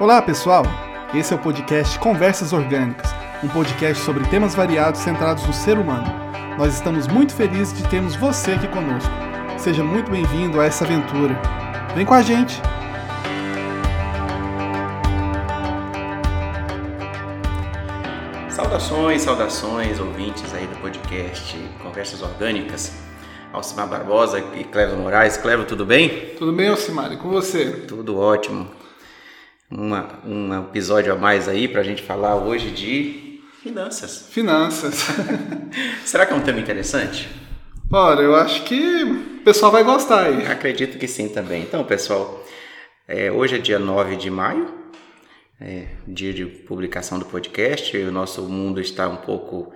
Olá, pessoal! Esse é o podcast Conversas Orgânicas, um podcast sobre temas variados centrados no ser humano. Nós estamos muito felizes de termos você aqui conosco. Seja muito bem-vindo a essa aventura. Vem com a gente! Saudações, saudações, ouvintes aí do podcast Conversas Orgânicas. Alcimar Barbosa e Clevo Moraes. Clevo, tudo bem? Tudo bem, Alcimar? E com você? Tudo ótimo. Uma, um episódio a mais aí para a gente falar hoje de finanças. Finanças. Será que é um tema interessante? Olha, eu acho que o pessoal vai gostar aí. Acredito que sim também. Então, pessoal, é, hoje é dia 9 de maio, é, dia de publicação do podcast. O nosso mundo está um pouco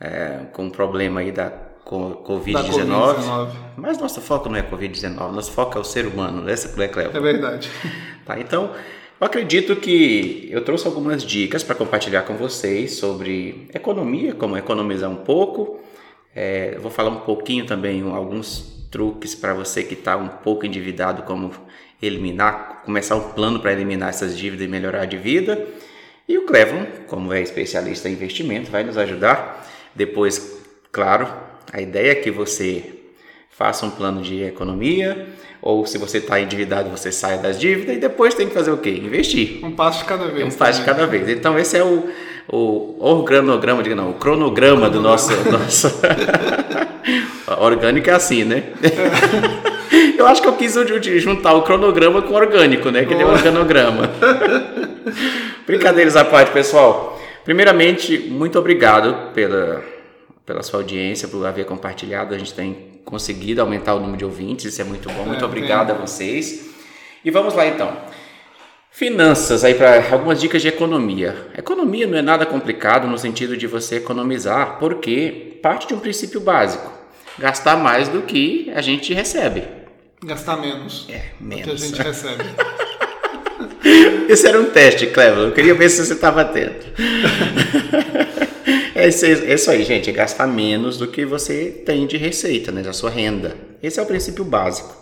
é, com um problema aí da Covid-19. COVID mas nosso foco não é Covid-19, nosso foco é o ser humano, essa é Clevo. É verdade. Tá, então, eu acredito que eu trouxe algumas dicas para compartilhar com vocês sobre economia, como economizar um pouco. É, vou falar um pouquinho também, alguns truques para você que está um pouco endividado, como eliminar, começar um plano para eliminar essas dívidas e melhorar de vida. E o Clevon, como é especialista em investimento, vai nos ajudar. Depois, claro, a ideia é que você faça um plano de economia, ou se você está endividado, você saia das dívidas e depois tem que fazer o quê? Investir. Um passo de cada vez. Um passo de cada vez. Então esse é o, o organograma, diga não, o cronograma, do nosso. nosso... orgânico é assim, né? Eu acho que eu quis juntar o cronograma com o orgânico, né? Que é o organograma. Brincadeiras à parte, pessoal. Primeiramente, muito obrigado pela pela sua audiência, por haver compartilhado. A gente tem conseguido aumentar o número de ouvintes, isso é muito bom. Muito é, obrigado é. a vocês. E vamos lá então. Finanças, aí para algumas dicas de economia. Economia não é nada complicado no sentido de você economizar, porque parte de um princípio básico: gastar mais do que a gente recebe. Gastar menos. É, menos. Do que a gente recebe. Esse era um teste, Cleber. Eu queria ver se você estava atento. É isso, é isso aí, gente, é gastar menos do que você tem de receita, né, da sua renda. Esse é o princípio básico.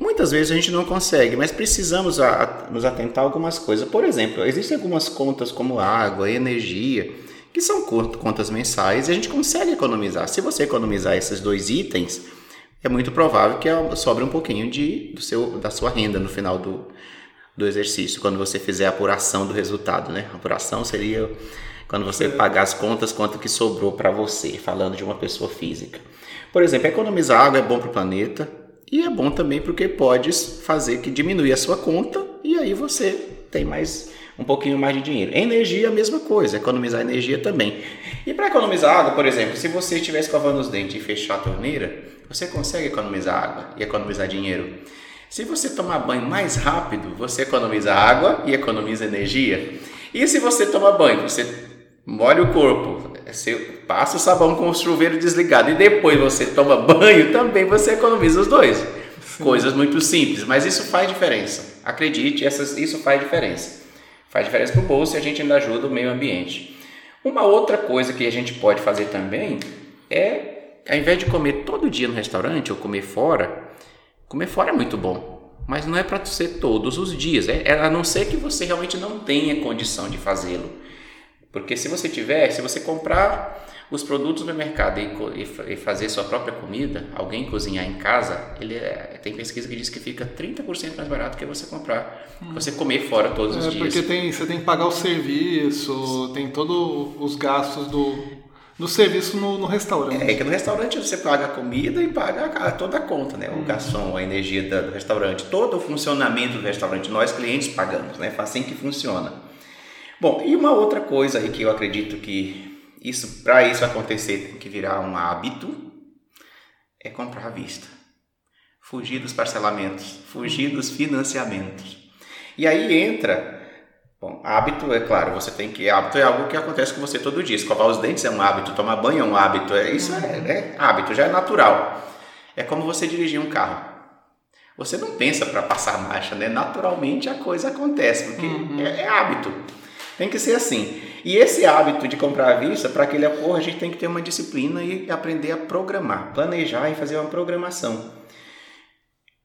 Muitas vezes a gente não consegue, mas precisamos a, nos atentar a algumas coisas. Por exemplo, existem algumas contas como água, energia, que são contas mensais e a gente consegue economizar. Se você economizar esses dois itens, é muito provável que sobre um pouquinho de, do seu, da sua renda no final do, do exercício, quando você fizer a apuração do resultado. Né? A apuração seria quando você pagar as contas, quanto que sobrou para você, falando de uma pessoa física. Por exemplo, economizar água é bom para o planeta e é bom também porque pode fazer que diminui a sua conta e aí você tem mais um pouquinho mais de dinheiro. Energia a mesma coisa, economizar energia também. E para economizar água, por exemplo, se você estiver escovando os dentes e fechar a torneira, você consegue economizar água e economizar dinheiro. Se você tomar banho mais rápido, você economiza água e economiza energia. E se você toma banho, você molha o corpo, você passa o sabão com o chuveiro desligado e depois você toma banho, também você economiza os dois. Sim. Coisas muito simples, mas isso faz diferença. Acredite, essas, isso faz diferença. Faz diferença para o bolso e a gente ainda ajuda o meio ambiente. Uma outra coisa que a gente pode fazer também é, ao invés de comer todo dia no restaurante ou comer fora, comer fora é muito bom, mas não é para ser todos os dias. É, é, a não ser que você realmente não tenha condição de fazê-lo. Porque se você tiver, se você comprar os produtos no mercado e, e, fazer sua própria comida, alguém cozinhar em casa, ele é, tem pesquisa que diz que fica 30% mais barato que você comprar, hum. você comer fora todos os é, dias. Porque tem, você tem que pagar o serviço, tem todos os gastos do, do serviço no, no, restaurante. É que no restaurante você paga a comida e paga toda a conta, né? O hum. garçom, a energia do restaurante, todo o funcionamento do restaurante, nós clientes pagamos, né? Assim que funciona. Bom, e uma outra coisa aí que eu acredito que isso para isso acontecer tem que virar um hábito é comprar à vista. Fugir dos parcelamentos, fugir dos financiamentos. E aí entra Bom, hábito, é claro, você tem que. Hábito é algo que acontece com você todo dia. Escovar os dentes é um hábito, tomar banho é um hábito. É, isso é, é hábito, já é natural. É como você dirigir um carro. Você não pensa para passar marcha, né? Naturalmente a coisa acontece, porque uhum. é, é hábito. Tem que ser assim. E esse hábito de comprar à vista, para que ele ocorra, a gente tem que ter uma disciplina e aprender a programar, planejar e fazer uma programação.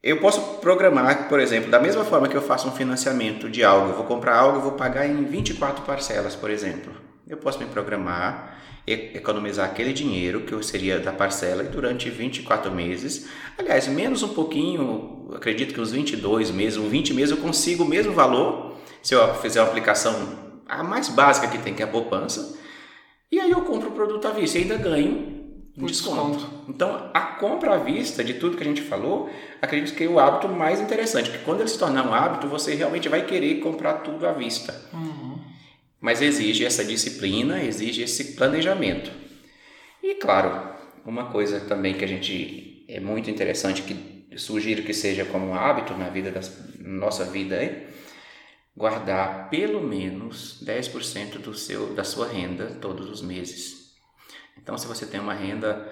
Eu posso programar, por exemplo, da mesma forma que eu faço um financiamento de algo, eu vou comprar algo, eu vou pagar em 24 parcelas, por exemplo. Eu posso me programar, economizar aquele dinheiro que eu seria da parcela durante 24 meses. Aliás, menos um pouquinho, acredito que uns 22 meses, uns 20 meses eu consigo o mesmo valor se eu fizer uma aplicação a mais básica que tem, que é a poupança. E aí eu compro o produto à vista e ainda ganho um desconto. desconto. Então, a compra à vista de tudo que a gente falou, acredito que é o hábito mais interessante, que quando ele se tornar um hábito, você realmente vai querer comprar tudo à vista. Uhum. Mas exige essa disciplina, exige esse planejamento. E claro, uma coisa também que a gente é muito interessante, que sugiro que seja como um hábito na vida da nossa vida é guardar pelo menos 10% do seu, da sua renda todos os meses. Então, se você tem uma renda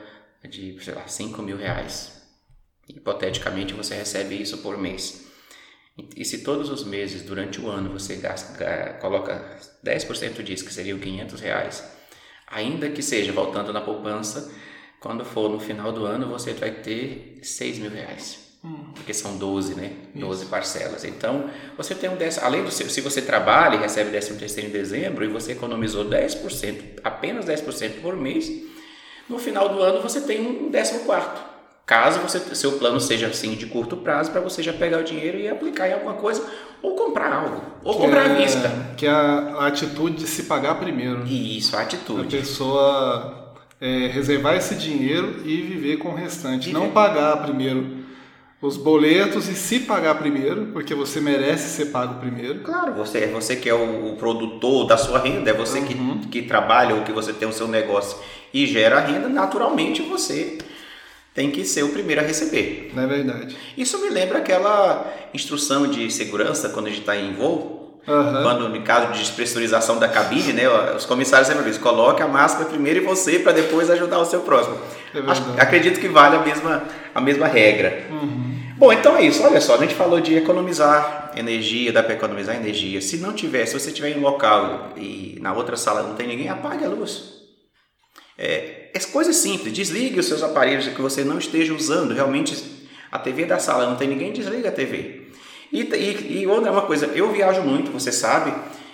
de, sei lá, 5 mil reais, hipoteticamente você recebe isso por mês. E se todos os meses, durante o ano, você gasta, coloca 10% disso, que seriam 500 reais, ainda que seja voltando na poupança, quando for no final do ano, você vai ter 6 mil reais. Hum. Porque são 12, né? 12 Isso. parcelas. Então, você tem um décimo, além do seu, se você trabalha e recebe 13 terceiro em dezembro e você economizou 10%, apenas 10% por mês, no final do ano você tem um décimo quarto. Caso você, seu plano seja assim de curto prazo, para você já pegar o dinheiro e aplicar em alguma coisa, ou comprar algo, ou que comprar é, à vista. Que é a atitude de se pagar primeiro. Isso, a atitude. A pessoa é, reservar esse dinheiro e viver com o restante. Não pagar primeiro os boletos e se pagar primeiro, porque você merece ser pago primeiro. Claro, você, é você que é o, o produtor da sua renda, é você uhum. que, que trabalha ou que você tem o seu negócio e gera renda, naturalmente você tem que ser o primeiro a receber. Não é verdade. Isso me lembra aquela instrução de segurança quando a gente está em voo. Uhum. Quando, no caso de despressurização da cabine, né, os comissários sempre dizem, coloque a máscara primeiro em você para depois ajudar o seu próximo. É Acho, acredito que vale a mesma, a mesma regra. Uhum. Bom, então é isso. Olha só, a gente falou de economizar energia, dá para economizar energia. Se não tiver, se você estiver em um local e na outra sala não tem ninguém, apague a luz. É, é coisa simples, desligue os seus aparelhos que você não esteja usando. Realmente, a TV da sala não tem ninguém, desliga a TV. E, e, e outra uma coisa, eu viajo muito, você sabe.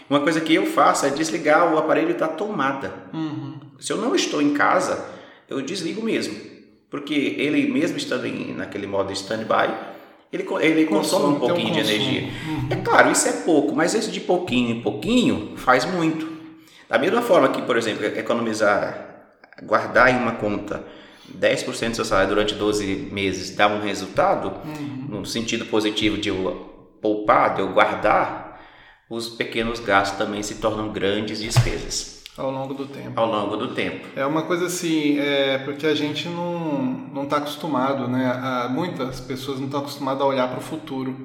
Uma coisa que eu faço é desligar o aparelho da tomada. Uhum. Se eu não estou em casa, eu desligo mesmo. Porque ele mesmo estando em, naquele modo stand-by, ele, ele consome, um pouquinho um de energia. Uhum. É claro, isso é pouco, mas esse de pouquinho em pouquinho faz muito. Da mesma forma que, por exemplo, economizar guardar em uma conta 10% do seu salário durante 12 meses dá um resultado, uhum. no sentido positivo de eu poupar, de eu guardar, os pequenos gastos também se tornam grandes despesas. Ao longo do tempo. Ao longo do tempo. É uma coisa assim, é porque a gente não não está acostumado, né? A, muitas pessoas não estão acostumadas a olhar para o futuro,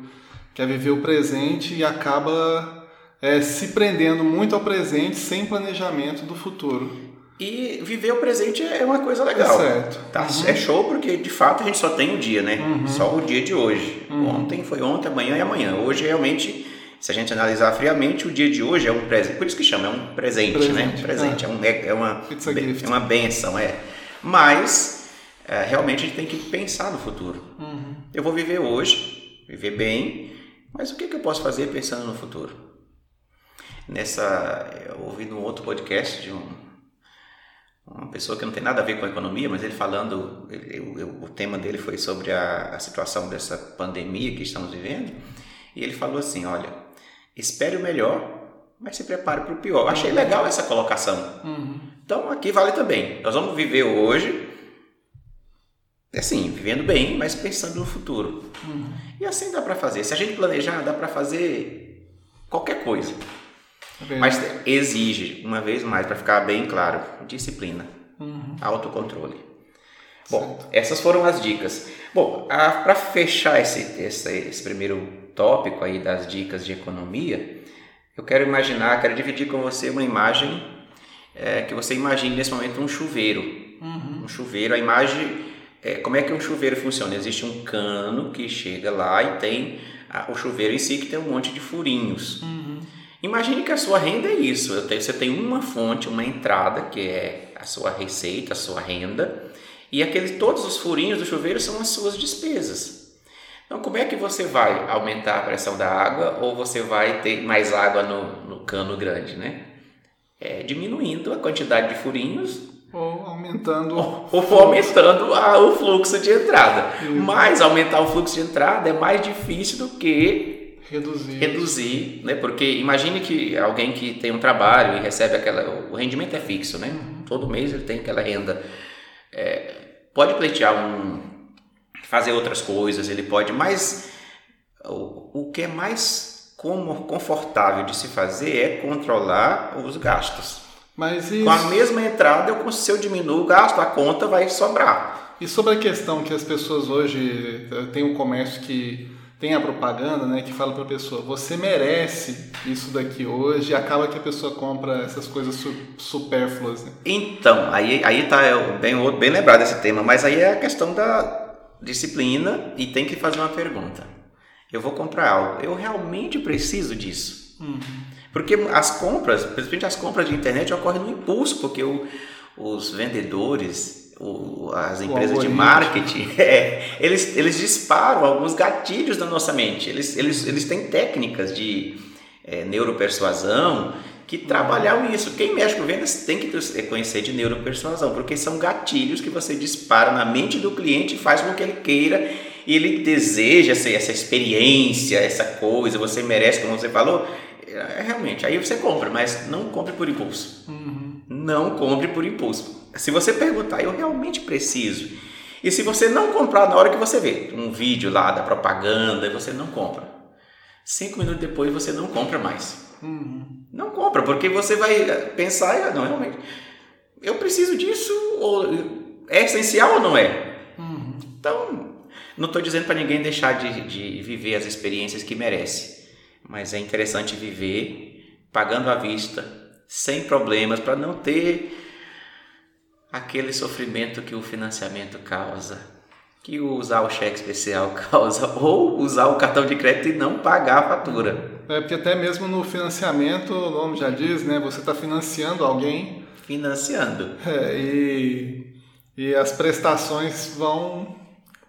quer viver o presente e acaba é, se prendendo muito ao presente sem planejamento do futuro. E viver o presente é uma coisa legal. É certo. Tá? Uhum. É show porque de fato a gente só tem o dia, né? Uhum. Só o dia de hoje. Uhum. Ontem foi ontem, amanhã é amanhã. Hoje realmente, se a gente analisar friamente, o dia de hoje é um presente. Por isso que chama, é um presente, presente né? Um presente. É, é, um, é, é uma, é uma benção, é. Mas é, realmente a gente tem que pensar no futuro. Uhum. Eu vou viver hoje, viver bem, mas o que, que eu posso fazer pensando no futuro? Nessa, eu ouvi num outro podcast de um uma pessoa que não tem nada a ver com a economia, mas ele falando, ele, o, o, tema dele foi sobre a, a, situação dessa pandemia que estamos vivendo, e ele falou assim, olha, espere o melhor, mas se prepare para o pior. Achei legal essa colocação. Uhum. Então aqui vale também. Nós vamos viver hoje, assim, vivendo bem, mas pensando no futuro. Uhum. E assim dá para fazer. Se a gente planejar, dá para fazer qualquer coisa. Mas exige, uma vez mais, para ficar bem claro, disciplina, uhum. autocontrole. Bom, certo. essas foram as dicas. Bom, para fechar esse, esse, esse, primeiro tópico aí das dicas de economia, eu quero imaginar, quero dividir com você uma imagem é, que você imagine nesse momento um chuveiro. Uhum. Um chuveiro, a imagem, é, como é que um chuveiro funciona? Existe um cano que chega lá e tem a, o chuveiro em si que tem um monte de furinhos. Uhum. Imagine que a sua renda é isso. Você tem uma fonte, uma entrada, que é a sua receita, a sua renda, e aqueles, todos os furinhos do chuveiro são as suas despesas. Então, como é que você vai aumentar a pressão da água ou você vai ter mais água no, no cano grande, né? É, diminuindo a quantidade de furinhos ou aumentando ou, ou aumentando a, o fluxo de entrada. Isso. Mas aumentar o fluxo de entrada é mais difícil do que reduzir. Reduzir, né? Porque imagine que alguém que tem um trabalho e recebe aquela, o rendimento é fixo, né? Uhum. Todo mês ele tem aquela renda. É, pode pleitear um, fazer outras coisas, ele pode, mas o, o que é mais como confortável de se fazer é controlar os gastos. Mas isso... Com a mesma entrada, eu, se eu diminuo o gasto, a conta vai sobrar. E sobre a questão que as pessoas hoje eh, têm um comércio que tem a propaganda, né, que fala para a pessoa, você merece isso daqui hoje, e acaba que a pessoa compra essas coisas su supérfluas. Né? Então, aí aí tá bem bem lembrado esse tema, mas aí é a questão da disciplina e tem que fazer uma pergunta. Eu vou comprar algo, eu realmente preciso disso? Uhum. Porque as compras, principalmente as compras de internet, ocorrem no impulso, porque o, os vendedores, o, as empresas de marketing, é, eles, eles disparam alguns gatilhos na nossa mente. Eles, eles, eles têm técnicas de é, neuropersuasão que trabalham isso. Quem mexe com vendas tem que conhecer de neuropersuasão, porque são gatilhos que você dispara na mente do cliente e faz com que ele queira e ele deseja essa, essa experiência, essa coisa, você merece, como você falou, é, realmente, aí você compra, mas não compre por impulso. Uhum. Não compre por impulso. Se você perguntar, eu realmente preciso. E se você não comprar na hora que você vê um vídeo lá da propaganda, você não compra. Cinco minutos depois você não compra mais. Uhum. Não compra, porque você vai pensar, não, realmente, eu preciso disso, ou é essencial ou não é? Uhum. Então, não estou dizendo para ninguém deixar de, de viver as experiências que merece mas é interessante viver pagando à vista, sem problemas, para não ter aquele sofrimento que o financiamento causa, que usar o cheque especial causa, ou usar o cartão de crédito e não pagar a fatura. É porque até mesmo no financiamento, o nome já diz, né? Você está financiando alguém. Financiando. É, e, e as prestações vão,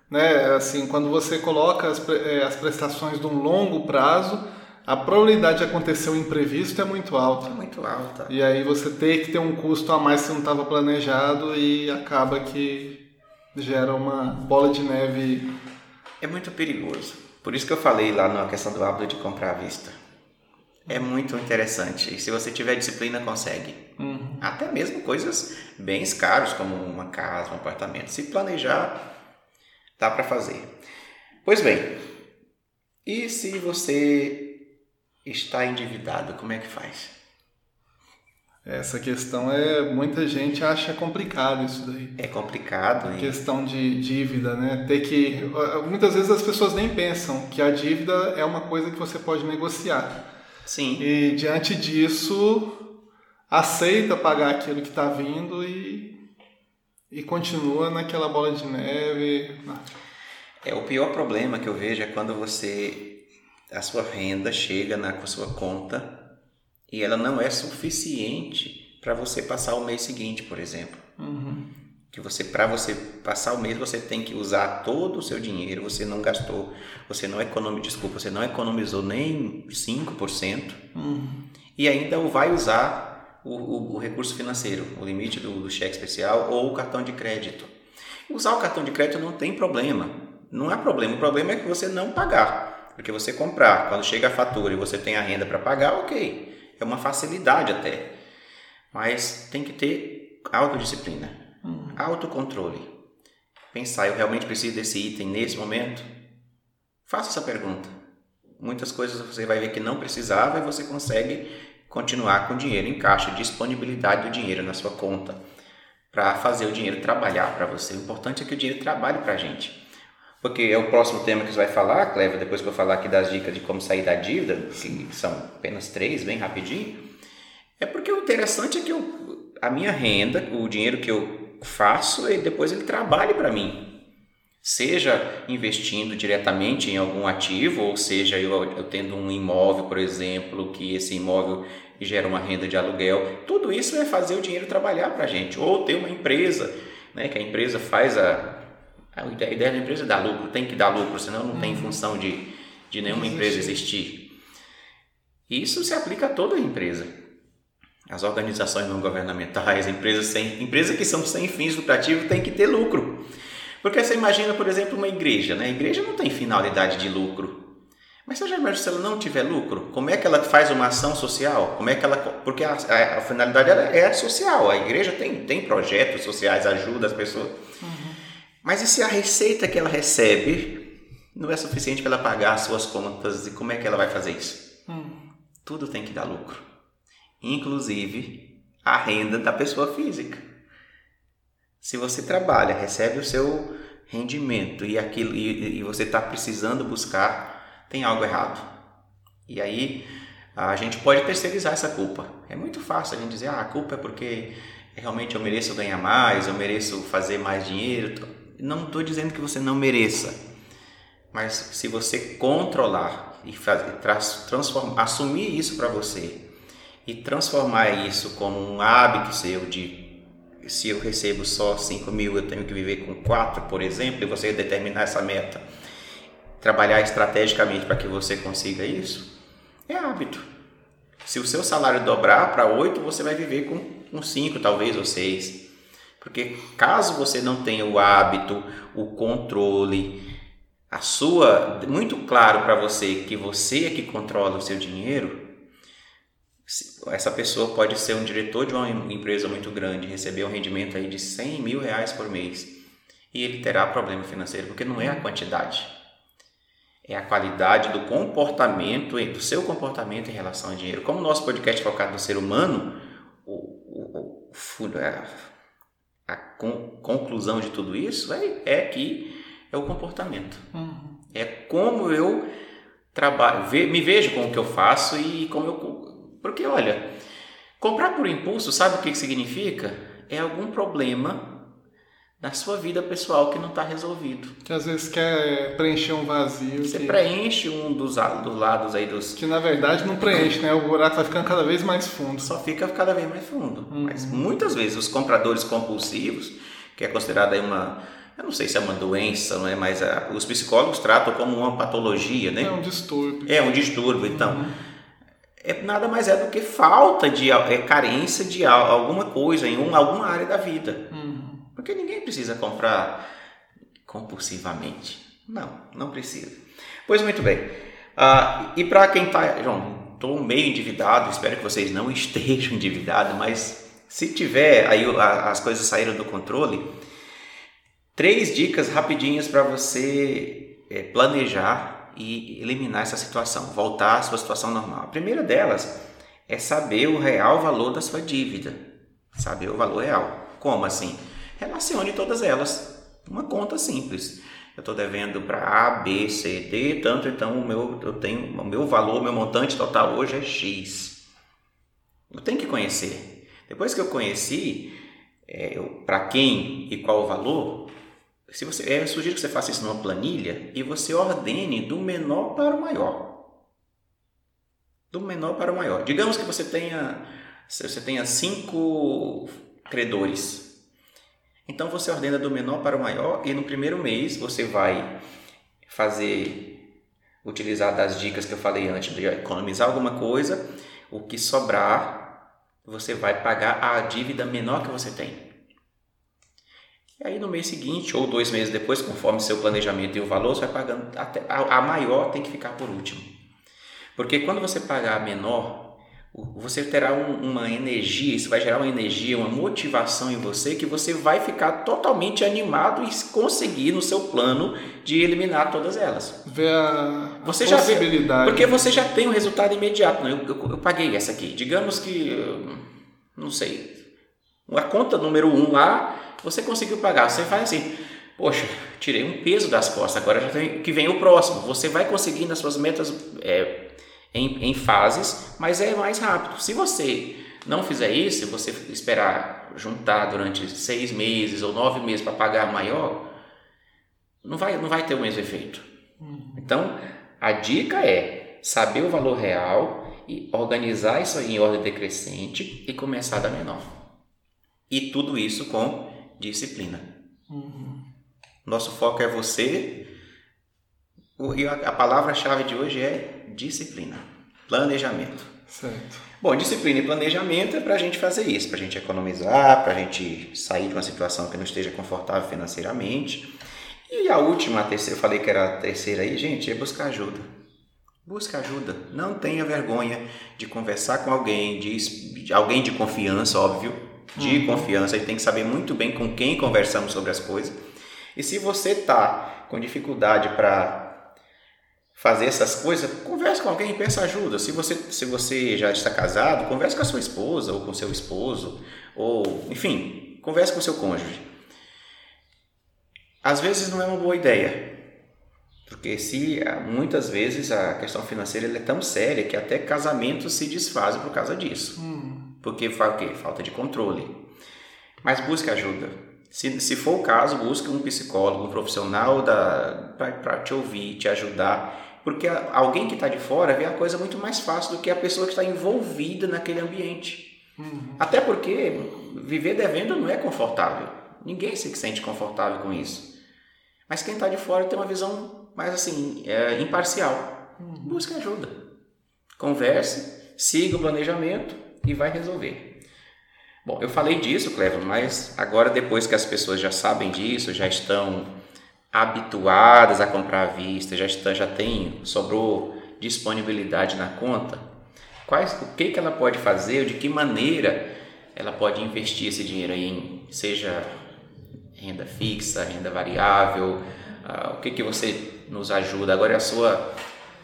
né? Assim, quando você coloca as, é, as prestações de um longo prazo, a probabilidade de acontecer um imprevisto é muito alta. É muito alta. E aí você tem que ter um custo a mais que não estava planejado e acaba que gera uma bola de neve. É muito perigoso. Por isso que eu falei lá na questão do hábito de comprar à vista. É muito interessante. E se você tiver disciplina, consegue. Uhum. Até mesmo coisas bem caras, como uma casa, um apartamento. Se planejar, dá para fazer. Pois bem, e se você está endividado, como é que faz? Essa questão é. Muita gente acha complicado isso daí. É complicado, A questão de dívida, né? Ter que. Muitas vezes as pessoas nem pensam que a dívida é uma coisa que você pode negociar. Sim. E diante disso, aceita pagar aquilo que está vindo e, e continua naquela bola de neve. É, o pior problema que eu vejo é quando você a sua renda chega na sua conta e ela não é suficiente para você passar o mês seguinte, por exemplo. Uhum. Que você, para você passar o mês, você tem que usar todo o seu dinheiro, você não gastou, você não economizou, desculpa, você não economizou nem 5%, uhum. e ainda vai usar o, o, o, recurso financeiro, o limite do, do cheque especial ou o cartão de crédito. Usar o cartão de crédito não tem problema, não há problema, o problema é que você não pagar. Porque você comprar, quando chega a fatura e você tem a renda para pagar, ok. É uma facilidade até. Mas tem que ter autodisciplina, uhum. autocontrole. Pensar, eu realmente preciso desse item nesse momento? Faça essa pergunta. Muitas coisas você vai ver que não precisava e você consegue continuar com o dinheiro em caixa, disponibilidade do dinheiro na sua conta para fazer o dinheiro trabalhar para você. O importante é que o dinheiro trabalhe para a gente porque é o próximo tema que você vai falar, Cleva, depois que eu falar aqui das dicas de como sair da dívida, que são apenas três, bem rapidinho. É porque o interessante é que eu, a minha renda, o dinheiro que eu faço, ele, depois ele trabalhe para mim. Seja investindo diretamente em algum ativo, ou seja, eu, eu tendo um imóvel, por exemplo, que esse imóvel gera uma renda de aluguel. Tudo isso é fazer o dinheiro trabalhar para a gente. Ou ter uma empresa, né, que a empresa faz a, A ideia da empresa é dar lucro, tem que dar lucro, senão não tem uhum. função de, de nenhuma empresa existir. Isso se aplica a toda a empresa. As organizações não governamentais, empresas, sem, empresas que são sem fins lucrativos têm que ter lucro. Porque você imagina, por exemplo, uma igreja. Né? A igreja não tem finalidade de lucro. Mas você já imagina se ela não tiver lucro? Como é que ela faz uma ação social? Como é que ela, porque a, a, a finalidade é social. A igreja tem, tem projetos sociais, ajuda as pessoas. Uhum. Mas e se a receita que ela recebe não é suficiente para ela pagar as suas contas? E como é que ela vai fazer isso? Uhum. Tudo tem que dar lucro, inclusive a renda da pessoa física. Se você trabalha, recebe o seu rendimento e aquilo e, e você está precisando buscar, tem algo errado. E aí a gente pode terceirizar essa culpa. É muito fácil a gente dizer, ah, a culpa é porque realmente eu mereço ganhar mais, eu mereço fazer mais dinheiro. Não estou dizendo que você não mereça, mas se você controlar e fazer, transformar, assumir isso para você e transformar isso como um hábito seu de se eu recebo só 5 mil, eu tenho que viver com 4, por exemplo, e você determinar essa meta, trabalhar estrategicamente para que você consiga isso, é hábito. Se o seu salário dobrar para 8, você vai viver com, com 5, talvez, ou 6. Porque caso você não tenha o hábito, o controle, a sua muito claro para você que você é que controla o seu dinheiro, essa pessoa pode ser um diretor de uma empresa muito grande, receber um rendimento aí de 100 mil reais por mês e ele terá problema financeiro, porque não é a quantidade, é a qualidade do comportamento, do seu comportamento em relação ao dinheiro. Como o nosso podcast é focado no ser humano, o, o, o, a, a conclusão de tudo isso é, é que é o comportamento. Uhum. É como eu trabalho, me vejo com o que eu faço e como eu. Porque, olha, comprar por impulso, sabe o que significa? É algum problema da sua vida pessoal que não está resolvido. Que às vezes quer preencher um vazio. Você que... preenche um dos, dos lados aí dos. Que na verdade não preenche, né? O buraco vai ficando cada vez mais fundo. Só fica cada vez mais fundo. Uhum. Mas muitas vezes os compradores compulsivos, que é considerado aí uma eu não sei se é uma doença, não é? mas a, os psicólogos tratam como uma patologia, né? É um distúrbio. É um distúrbio, então. Uhum. É, nada mais é do que falta de é, carência de alguma coisa em um, alguma área da vida. Uhum. Porque ninguém precisa comprar compulsivamente. Não, não precisa. Pois muito bem. Uh, e para quem está. João, estou meio endividado, espero que vocês não estejam endividados, mas se tiver aí as coisas saíram do controle Três dicas rapidinhas para você é, planejar e eliminar essa situação, voltar à sua situação normal. A primeira delas é saber o real valor da sua dívida. Saber o valor real. Como assim? Relacione todas elas. Uma conta simples. Eu estou devendo para A, B, C, D, tanto, então o meu, eu tenho, o meu valor, o meu montante total hoje é X. Eu tenho que conhecer. Depois que eu conheci é, para quem e qual o valor, se você, eu sugiro que você faça isso numa planilha e você ordene do menor para o maior. Do menor para o maior. Digamos que você tenha, você tenha cinco credores. Então você ordena do menor para o maior e no primeiro mês você vai fazer, utilizar das dicas que eu falei antes, de economizar alguma coisa, o que sobrar você vai pagar a dívida menor que você tem. E aí no mês seguinte ou dois meses depois, conforme seu planejamento e o valor, você vai pagando até a, maior tem que ficar por último. Porque quando você pagar a menor, você terá um, uma energia, isso vai gerar uma energia, uma motivação em você que você vai ficar totalmente animado e conseguir no seu plano de eliminar todas elas. Ver a, você já possibilidade. Vê, porque você já tem um resultado imediato. Né? Eu, eu, eu paguei essa aqui. Digamos que, não sei, a conta número um lá você conseguiu pagar. Você faz assim, poxa, tirei um peso das costas, agora já tem que vem o próximo. Você vai conseguindo as suas metas é, em, em fases, mas é mais rápido. Se você não fizer isso, você esperar juntar durante seis meses ou nove meses para pagar maior, não vai, não vai ter o mesmo efeito. Uhum. Então, a dica é saber o valor real e organizar isso em ordem decrescente e começar da menor. E tudo isso com disciplina. Uhum. Nosso foco é você. E a palavra-chave de hoje é disciplina, planejamento. Certo. Bom, disciplina e planejamento é para a gente fazer isso, para a gente economizar, para a gente sair de uma situação que não esteja confortável financeiramente. E a última, a terceira, eu falei que era a terceira aí, gente, é buscar ajuda. Busca ajuda. Não tenha vergonha de conversar com alguém, de, de alguém de confiança, óbvio, de uhum. confiança. A gente tem que saber muito bem com quem conversamos sobre as coisas. E se você tá com dificuldade para fazer essas coisas, converse com alguém, peça ajuda. Se você, se você já está casado, converse com a sua esposa ou com seu esposo, ou enfim, converse com seu cônjuge. Às vezes não é uma boa ideia, porque se muitas vezes a questão financeira é tão séria que até casamentos se desfazem por causa disso. Hum. Porque fala o quê? Falta de controle. Mas busque ajuda. Se, se for o caso, busque um psicólogo, um profissional para te ouvir, te ajudar porque alguém que está de fora vê a coisa muito mais fácil do que a pessoa que está envolvida naquele ambiente. Uhum. Até porque viver devendo não é confortável. Ninguém se sente confortável com isso. Mas quem está de fora tem uma visão mais assim, é, imparcial. Uhum. Busque ajuda. Converse, siga o planejamento e vai resolver. Bom, eu falei disso, Clever, mas agora depois que as pessoas já sabem disso, já estão habituadas a comprar à vista, já, está, já tem, sobrou disponibilidade na conta, quais, o que, que ela pode fazer, de que maneira ela pode investir esse dinheiro aí em, seja renda fixa, renda variável, uh, o que, que você nos ajuda? Agora é a sua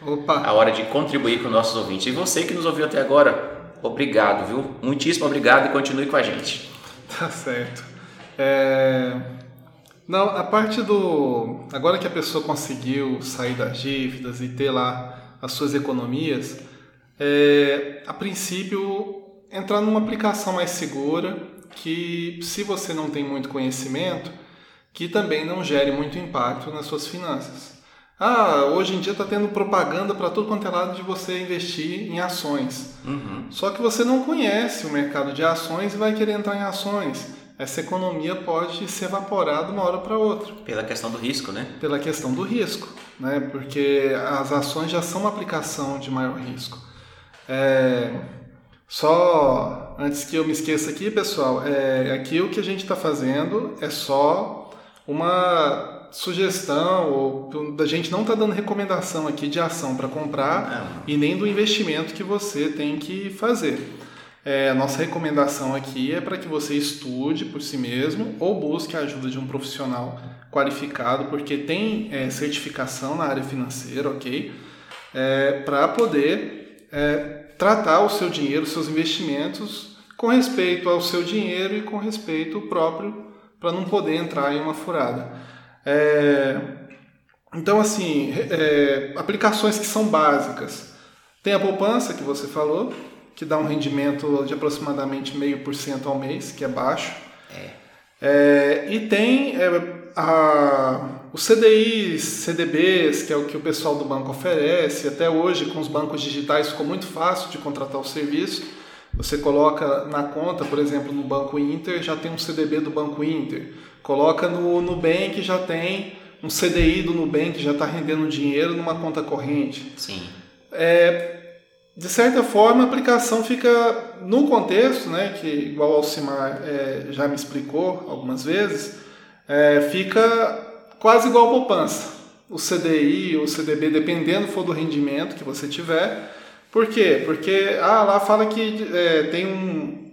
Opa. a hora de contribuir com nossos ouvintes. E você que nos ouviu até agora, obrigado, viu? Muitíssimo obrigado e continue com a gente. Tá certo. É... Não, a parte do. Agora que a pessoa conseguiu sair das dívidas e ter lá as suas economias, é, a princípio entrar numa aplicação mais segura que, se você não tem muito conhecimento, que também não gere muito impacto nas suas finanças. Ah, hoje em dia está tendo propaganda para todo quanto é lado de você investir em ações. Uhum. Só que você não conhece o mercado de ações e vai querer entrar em ações essa economia pode se evaporar de uma hora para outra. Pela questão do risco, né? Pela questão do risco, né? Porque as ações já são uma aplicação de maior risco. É... Só antes que eu me esqueça aqui, pessoal, é... aqui o que a gente está fazendo é só uma sugestão ou a gente não está dando recomendação aqui de ação para comprar e nem do investimento que você tem que fazer. É, a nossa recomendação aqui é para que você estude por si mesmo ou busque a ajuda de um profissional qualificado, porque tem é, certificação na área financeira, ok? É, para poder é, tratar o seu dinheiro, os seus investimentos com respeito ao seu dinheiro e com respeito próprio, para não poder entrar em uma furada. É, então, assim, é, aplicações que são básicas. Tem a poupança que você falou, que dá um rendimento de aproximadamente meio por cento ao mês, que é baixo. É. É, e tem é, a, os CDIs, CDBs, que é o que o pessoal do banco oferece. Até hoje, com os bancos digitais, ficou muito fácil de contratar o serviço. Você coloca na conta, por exemplo, no Banco Inter, já tem um CDB do Banco Inter. Coloca no Nubank, já tem um CDI do Nubank, já está rendendo dinheiro numa conta corrente. Sim. É, de certa forma, a aplicação fica no contexto, né, que igual o Alcimar é, já me explicou algumas vezes, é, fica quase igual a poupança. O CDI ou o CDB, dependendo for do rendimento que você tiver. Por quê? Porque ah, lá fala que é, tem um,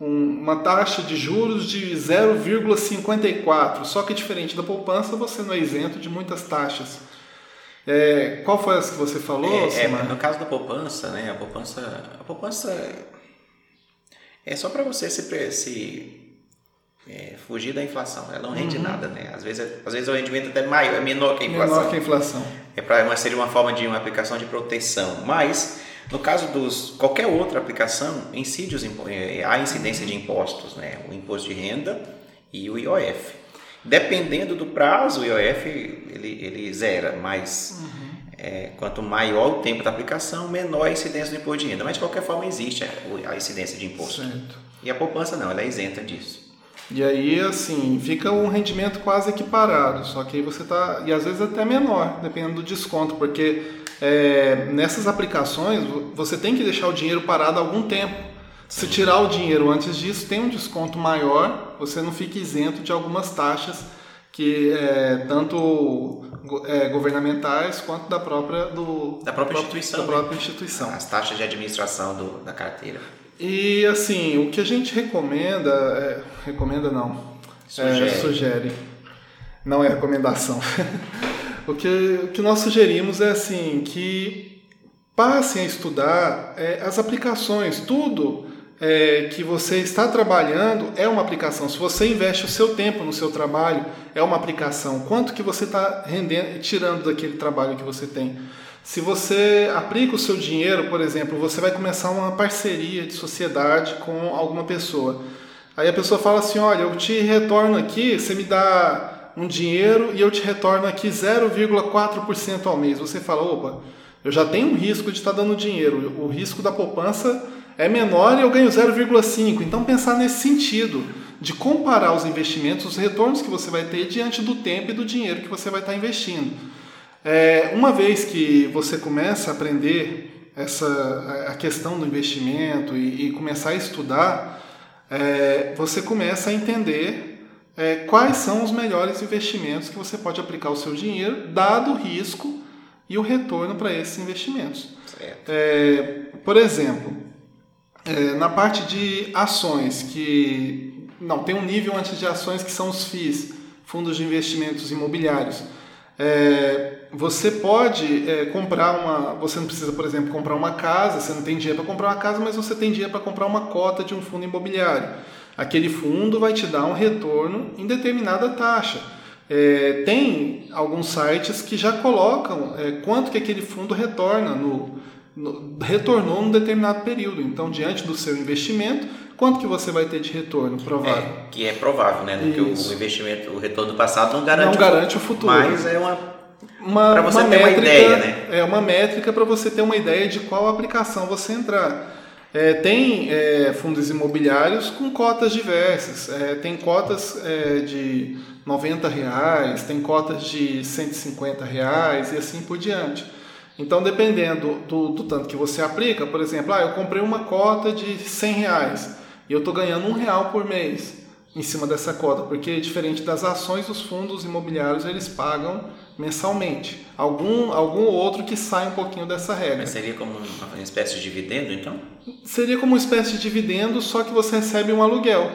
um, uma taxa de juros de 0,54, só que diferente da poupança, você não é isento de muitas taxas. É, qual foi essa que você falou? É, é, no caso da poupança, né? A poupança, a poupança é só para você se, se é, fugir da inflação. Ela não rende uhum. nada, né? Às vezes, às vezes o rendimento é até maior, é menor que a inflação. Menor que a inflação. É para seria uma forma de uma aplicação de proteção. Mas no caso dos qualquer outra aplicação, incide os, é, a incidência de impostos, né? O imposto de renda e o IOF. Dependendo do prazo, o IOF ele, ele zera, mas uhum. é, quanto maior o tempo da aplicação, menor a incidência do imposto de renda. Mas de qualquer forma existe a, a incidência de imposto. Certo. E a poupança não, ela é isenta disso. E aí, assim, fica um rendimento quase equiparado, só que aí você tá. E às vezes até menor, dependendo do desconto, porque é, nessas aplicações você tem que deixar o dinheiro parado algum tempo. Se tirar o dinheiro antes disso, tem um desconto maior, você não fica isento de algumas taxas que é, tanto é, governamentais quanto da própria do da própria instituição, da né? própria instituição. As taxas de administração do, da carteira. E assim, o que a gente recomenda, é, recomenda não, Sugere. É, sugere, não é recomendação. o, que, o que nós sugerimos é assim que passem a estudar é, as aplicações, tudo é, que você está trabalhando é uma aplicação. Se você investe o seu tempo no seu trabalho, é uma aplicação. Quanto que você está rendendo, tirando daquele trabalho que você tem? Se você aplica o seu dinheiro, por exemplo, você vai começar uma parceria de sociedade com alguma pessoa. Aí a pessoa fala assim: olha, eu te retorno aqui, você me dá um dinheiro e eu te retorno aqui 0,4% ao mês. Você fala: opa, eu já tenho um risco de estar dando dinheiro, o risco da poupança é menor e eu ganho 0,5. Então pensar nesse sentido de comparar os investimentos, os retornos que você vai ter diante do tempo e do dinheiro que você vai estar investindo. É, uma vez que você começa a aprender essa a questão do investimento e, e começar a estudar, é, você começa a entender é, quais são os melhores investimentos que você pode aplicar o seu dinheiro, dado o risco e o retorno para esses investimentos. É, por exemplo, é, na parte de ações, que não tem um nível antes de ações que são os FIIs, fundos de investimentos imobiliários. É, você pode é, comprar uma. Você não precisa, por exemplo, comprar uma casa, você não tem dinheiro para comprar uma casa, mas você tem dinheiro para comprar uma cota de um fundo imobiliário. Aquele fundo vai te dar um retorno em determinada taxa. É, tem alguns sites que já colocam é, quanto que aquele fundo retorna no, retornou num determinado período. Então, diante do seu investimento, quanto que você vai ter de retorno provável? É, que é provável, né? Porque o investimento, o retorno do passado não garante, Não garante o futuro. Mas é uma uma, Pra você uma ter uma métrica, ideia, né? É uma métrica para você ter uma ideia de qual aplicação você entrar. É, tem é, fundos imobiliários com cotas diversas. É, tem cotas é, de 90 reais, tem cotas de 150 reais e assim por diante. Então, dependendo do, do tanto que você aplica, por exemplo, ah, eu comprei uma cota de 100 reais e eu estou ganhando um real por mês em cima dessa cota, porque diferente das ações, os fundos imobiliários eles pagam mensalmente. Algum, algum outro que sai um pouquinho dessa regra. Mas seria como uma espécie de dividendo, então? Seria como uma espécie de dividendo, só que você recebe um aluguel.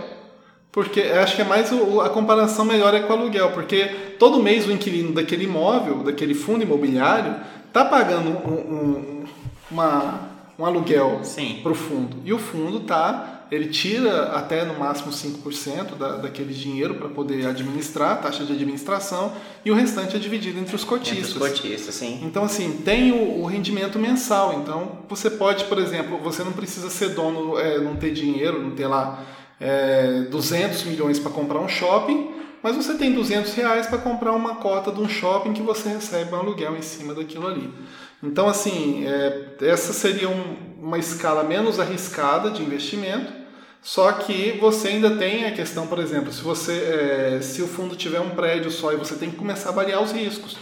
Porque acho que é mais o, a comparação melhor é com o aluguel, porque todo mês o inquilino daquele imóvel, daquele fundo imobiliário, está pagando um, um, uma, um aluguel Sim. para o fundo. E o fundo tá, ele tira até no máximo 5% da, daquele dinheiro para poder administrar, taxa de administração, e o restante é dividido entre os Entre cotistas. os cotistas, sim. Então, assim, tem o, o rendimento mensal. Então, você pode, por exemplo, você não precisa ser dono, é, não ter dinheiro, não ter lá é, 200 milhões para comprar um shopping, mas você tem 200 reais para comprar uma cota de um shopping que você recebe um aluguel em cima daquilo ali. Então, assim, é, essa seria um- uma escala menos arriscada de investimento, só que você ainda tem a questão, por exemplo, se você, é, se o fundo tiver um prédio só e você tem que começar a avaliar os riscos.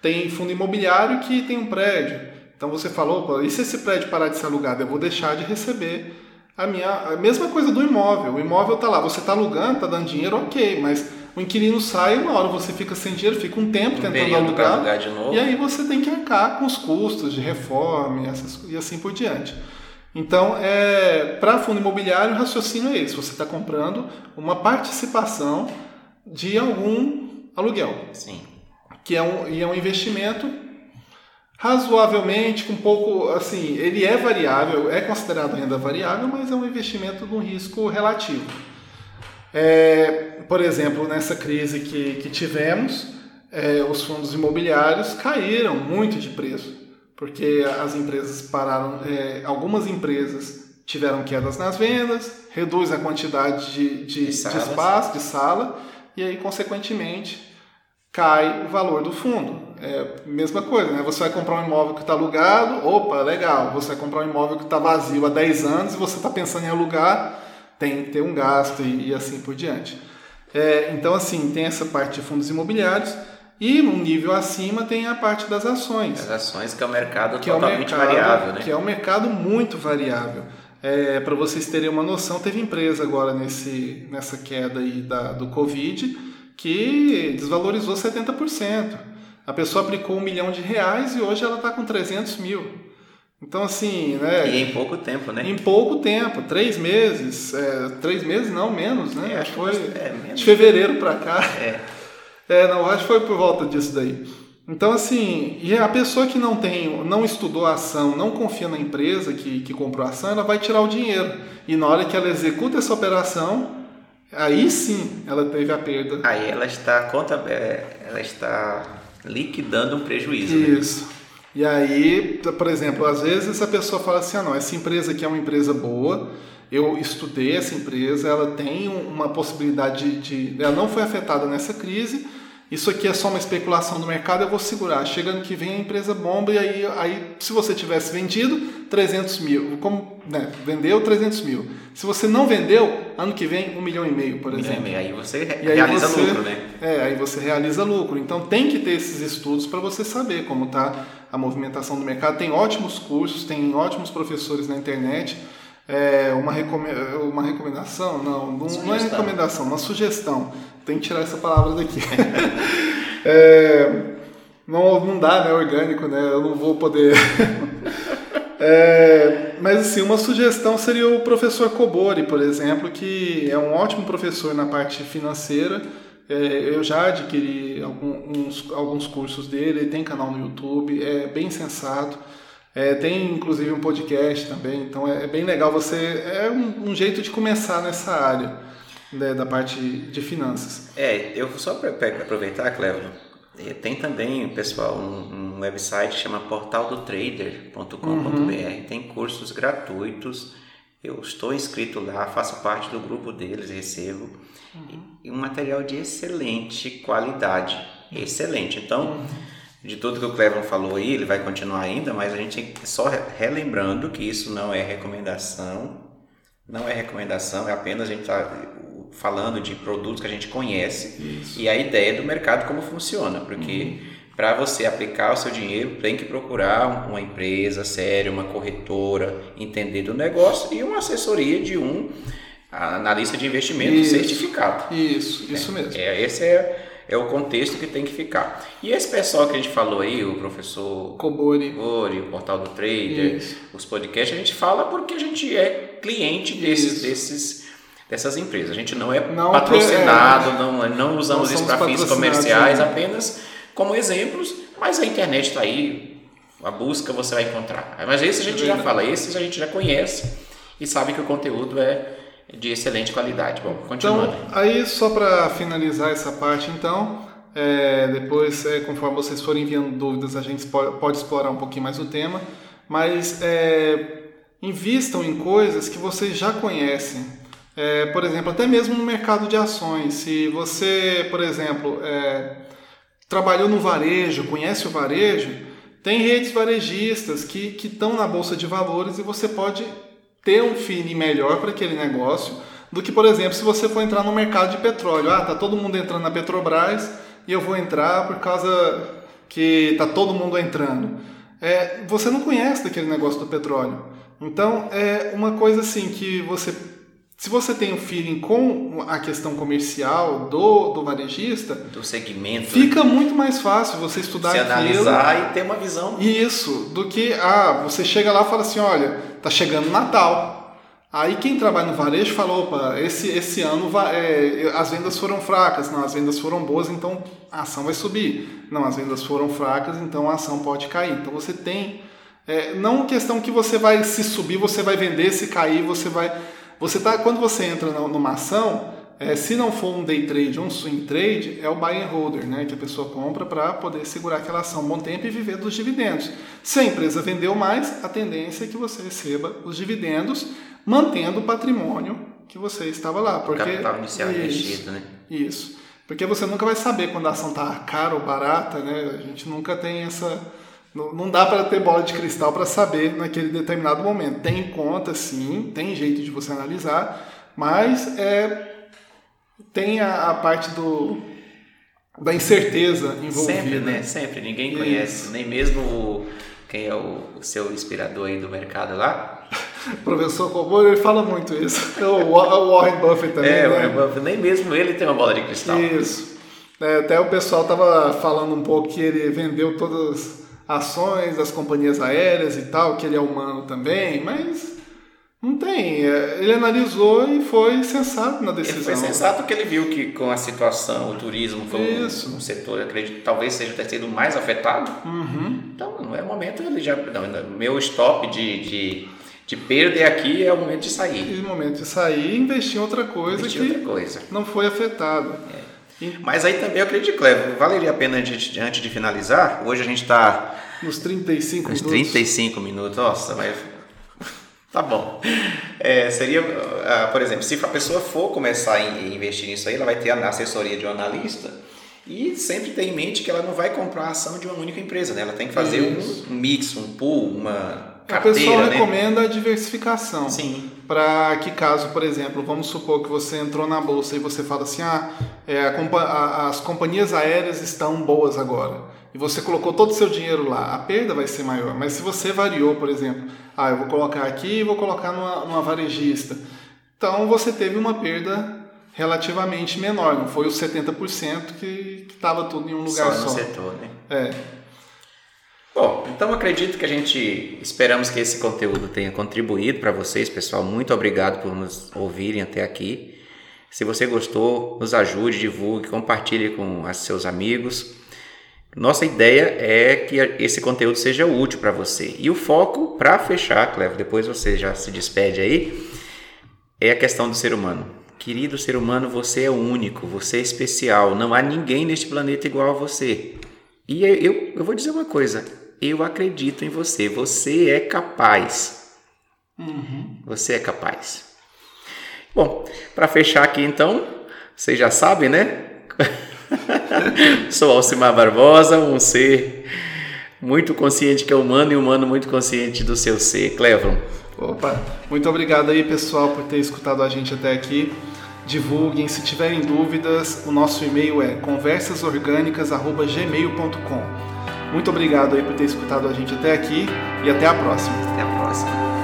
Tem fundo imobiliário que tem um prédio. Então você falou, e se esse prédio parar de ser alugado? Eu vou deixar de receber a minha. A mesma coisa do imóvel. O imóvel está lá, você está alugando, está dando dinheiro, ok, mas o inquilino sai, uma hora você fica sem dinheiro, fica um tempo Um tentando alugar. alugar de novo. E aí você tem que arcar com os custos de reforma e, essas- e assim por diante. Então, é, para fundo imobiliário, o raciocínio é esse: você está comprando uma participação de algum aluguel, Sim. que é um, e é um investimento razoavelmente, com pouco, assim, ele é variável, é considerado renda variável, mas é um investimento de um risco relativo. É, por exemplo, nessa crise que, que tivemos, é, os fundos imobiliários caíram muito de preço, porque as empresas pararam, é, algumas empresas tiveram quedas nas vendas, reduz a quantidade de, de, De de espaço, de sala, e aí, consequentemente, cai o valor do fundo. É mesma coisa, né? Você vai comprar um imóvel que está alugado, opa, legal. Você vai comprar um imóvel que está vazio há 10 anos e você está pensando em alugar, tem que ter um gasto e, e assim por diante. É, então, assim, tem essa parte de fundos imobiliários e um nível acima tem a parte das ações. As ações que é o mercado que totalmente é o mercado, variável, né? Que é um mercado muito variável. É, Para vocês terem uma noção, teve empresa agora nesse, nessa queda aí da, do Covid que desvalorizou 70%. A pessoa aplicou um milhão de reais e hoje ela está com 300 mil. Então, assim, né? E em pouco tempo, né? Em pouco tempo, três meses. É, três meses, não, menos, né? É, acho que foi é, de fevereiro para cá. É. É, não, acho que foi por volta disso daí. Então, assim, e a pessoa que não tem, não estudou a ação, não confia na empresa que, que comprou a ação, ela vai tirar o dinheiro. E na hora que ela executa essa operação, aí sim ela teve a perda. Aí ela está conta, é, ela está liquidando um prejuízo. Né? Isso. Né? E aí, por exemplo, às vezes a pessoa fala assim: ah, não, essa empresa aqui é uma empresa boa, eu estudei essa empresa, ela tem uma possibilidade de. Ela não foi afetada nessa crise, isso aqui é só uma especulação do mercado, eu vou segurar. Chega ano que vem a empresa bomba e aí, aí se você tivesse vendido, 300 mil. Como, né, vendeu 300 mil. Se você não vendeu, ano que vem, um milhão e meio, por exemplo. E aí você e realiza aí você, lucro, né? É, aí você realiza lucro. Então tem que ter esses estudos para você saber como está a movimentação do mercado. Tem ótimos cursos, tem ótimos professores na internet. É, uma, uma recomendação? Não, não, não, é recomendação, uma sugestão. Tem que tirar essa palavra daqui. é, não, não dá, né? Orgânico, né? Eu não vou poder. É, mas assim, uma sugestão seria o professor Kobori, por exemplo, que é um ótimo professor na parte financeira. É, eu já adquiri alguns, alguns cursos dele, ele tem canal no YouTube, é bem sensato. É, tem inclusive um podcast também, então é, é bem legal. Você é um, um, jeito de começar nessa área né, da parte de finanças. É, eu só para aproveitar, é, tem também, pessoal, um, um website que chama portaldotrader.com.br. Uhum. Tem cursos gratuitos. Eu estou inscrito lá, faço parte do grupo deles, recebo. Uhum. E um material de excelente qualidade. Excelente. Então, uhum. de tudo que o Cleveland falou aí, ele vai continuar ainda, mas a gente só relembrando que isso não é recomendação. Não é recomendação, é apenas a gente tá, falando de produtos que a gente conhece Isso. e a ideia do mercado como funciona, porque uhum. Para você aplicar o seu dinheiro tem que procurar uma empresa séria, uma corretora, entender do negócio e uma assessoria de um analista de investimento isso, certificado. Isso, isso é, mesmo. É, esse é, é o contexto que tem que ficar. E esse pessoal que a gente falou aí, o professor Cobori, Cobori o portal do Trader, isso. os podcasts, a gente fala porque a gente é cliente desses, desses dessas empresas. A gente não é não patrocinado, é, não, não usamos isso para fins comerciais, né? apenas como exemplos, mas a internet está aí, a busca você vai encontrar. Mas esses a gente já fala, esses a gente já conhece e sabe que o conteúdo é de excelente qualidade. Bom, continuando. Então, aí só para finalizar essa parte, então, é, depois, é, conforme vocês forem enviando dúvidas, a gente pode, pode explorar um pouquinho mais o tema, mas é, invistam em coisas que vocês já conhecem. É, por exemplo, até mesmo no mercado de ações. Se você, por exemplo, é, trabalhou no varejo, conhece o varejo, tem redes varejistas que estão na bolsa de valores e você pode ter um feeling melhor para aquele negócio do que, por exemplo, se você for entrar no mercado de petróleo. Ah, tá todo mundo entrando na Petrobras e eu vou entrar por causa que tá todo mundo entrando. É, você não conhece daquele negócio do petróleo. Então, é uma coisa assim que você se você tem um feeling com a questão comercial do, do varejista, do segmento, fica né? muito mais fácil você estudar Se aquilo. analisar e ter uma visão. Isso, do que ah, você chega lá e fala assim, olha, tá chegando Natal. Aí quem trabalha no varejo fala, opa, esse, esse ano é, as vendas foram fracas, não, as vendas foram boas, então a ação vai subir. Não, as vendas foram fracas, então a ação pode cair. Então você tem, é, não questão que você vai se subir, você vai vender, se cair, você vai você tá, quando você entra numa ação, é, se não for um day trade ou um swing trade, é o buy and holder, né, que a pessoa compra para poder segurar aquela ação um bom tempo e viver dos dividendos. Se a empresa vendeu mais, a tendência é que você receba os dividendos, mantendo o patrimônio que você estava lá. Porque, capital inicial isso, investido, né? Isso. Porque você nunca vai saber quando a ação está cara ou barata, né? A gente nunca tem essa não, dá para ter bola de cristal para saber naquele determinado momento. Tem conta, sim, tem jeito de você analisar, mas é, tem a, a parte do da incerteza envolvida. Sempre, né? Sempre. Ninguém conhece, Isso. nem mesmo o, quem é o, o, seu inspirador aí do mercado lá. professor Cobor, ele fala muito isso. O Warren Buffett também. É, né? Warren Buffett, nem mesmo ele tem uma bola de cristal. Isso. É, até o pessoal estava falando um pouco que ele vendeu todas as ações das companhias aéreas e tal, que ele é humano também, mas não tem. É, ele analisou e foi sensato na decisão. Ele foi sensato porque ele viu que com a situação, o turismo foi um, um, setor, acredito, talvez seja ter sido mais afetado. Uhum. Então, não é momento, ele já. Não, meu stop de, de, de perda aqui é o momento de sair. É o momento de sair e investir em outra coisa investir que outra coisa. não foi afetado. É. Mas aí também eu acredito, Cleber, valeria a pena antes de finalizar. Hoje a gente está. Nos 35 nos minutos. 35 minutos, nossa, mas Tá bom. É, seria, uh, por exemplo, se a pessoa for começar a investir nisso aí, ela vai ter a assessoria de um analista e sempre ter em mente que ela não vai comprar a ação de uma única empresa, né? Ela tem que fazer um, um, mix, um pool, uma carteira, A pessoa né? recomenda a diversificação. Sim. Para que caso, por exemplo, vamos supor que você entrou na bolsa e você fala assim, ah, é, a, a, as companhias aéreas estão boas agora e você colocou todo o seu dinheiro lá, a perda vai ser maior. Mas se você variou, por exemplo, ah, eu vou colocar aqui e vou colocar numa, numa varejista, então você teve uma perda relativamente menor, não foi os 70% que estava tudo em um lugar só. Só no setor, né? É. Bom, então acredito que a gente esperamos que esse conteúdo tenha contribuído para vocês, pessoal. Muito obrigado por nos ouvirem até aqui. Se você gostou, nos ajude, divulgue, compartilhe com seus amigos. Nossa ideia é que esse conteúdo seja útil para você. E o foco, para fechar, Clevo, depois você já se despede aí, é a questão do ser humano. Querido ser humano, você é único, você é especial, não há ninguém neste planeta igual a você. E eu, eu vou dizer uma coisa: eu acredito em você, você é capaz. Uhum. Você é capaz. Bom, para fechar aqui então, vocês já sabem, né? Sou Alcimar Barbosa, um ser muito consciente que é humano e humano muito consciente do seu ser. Clevon. Opa, muito obrigado aí pessoal por ter escutado a gente até aqui. Divulguem, se tiverem dúvidas, o nosso e-mail é conversasorgânicas@gmail.com. Muito obrigado aí por ter escutado a gente até aqui e até a próxima. Até a próxima.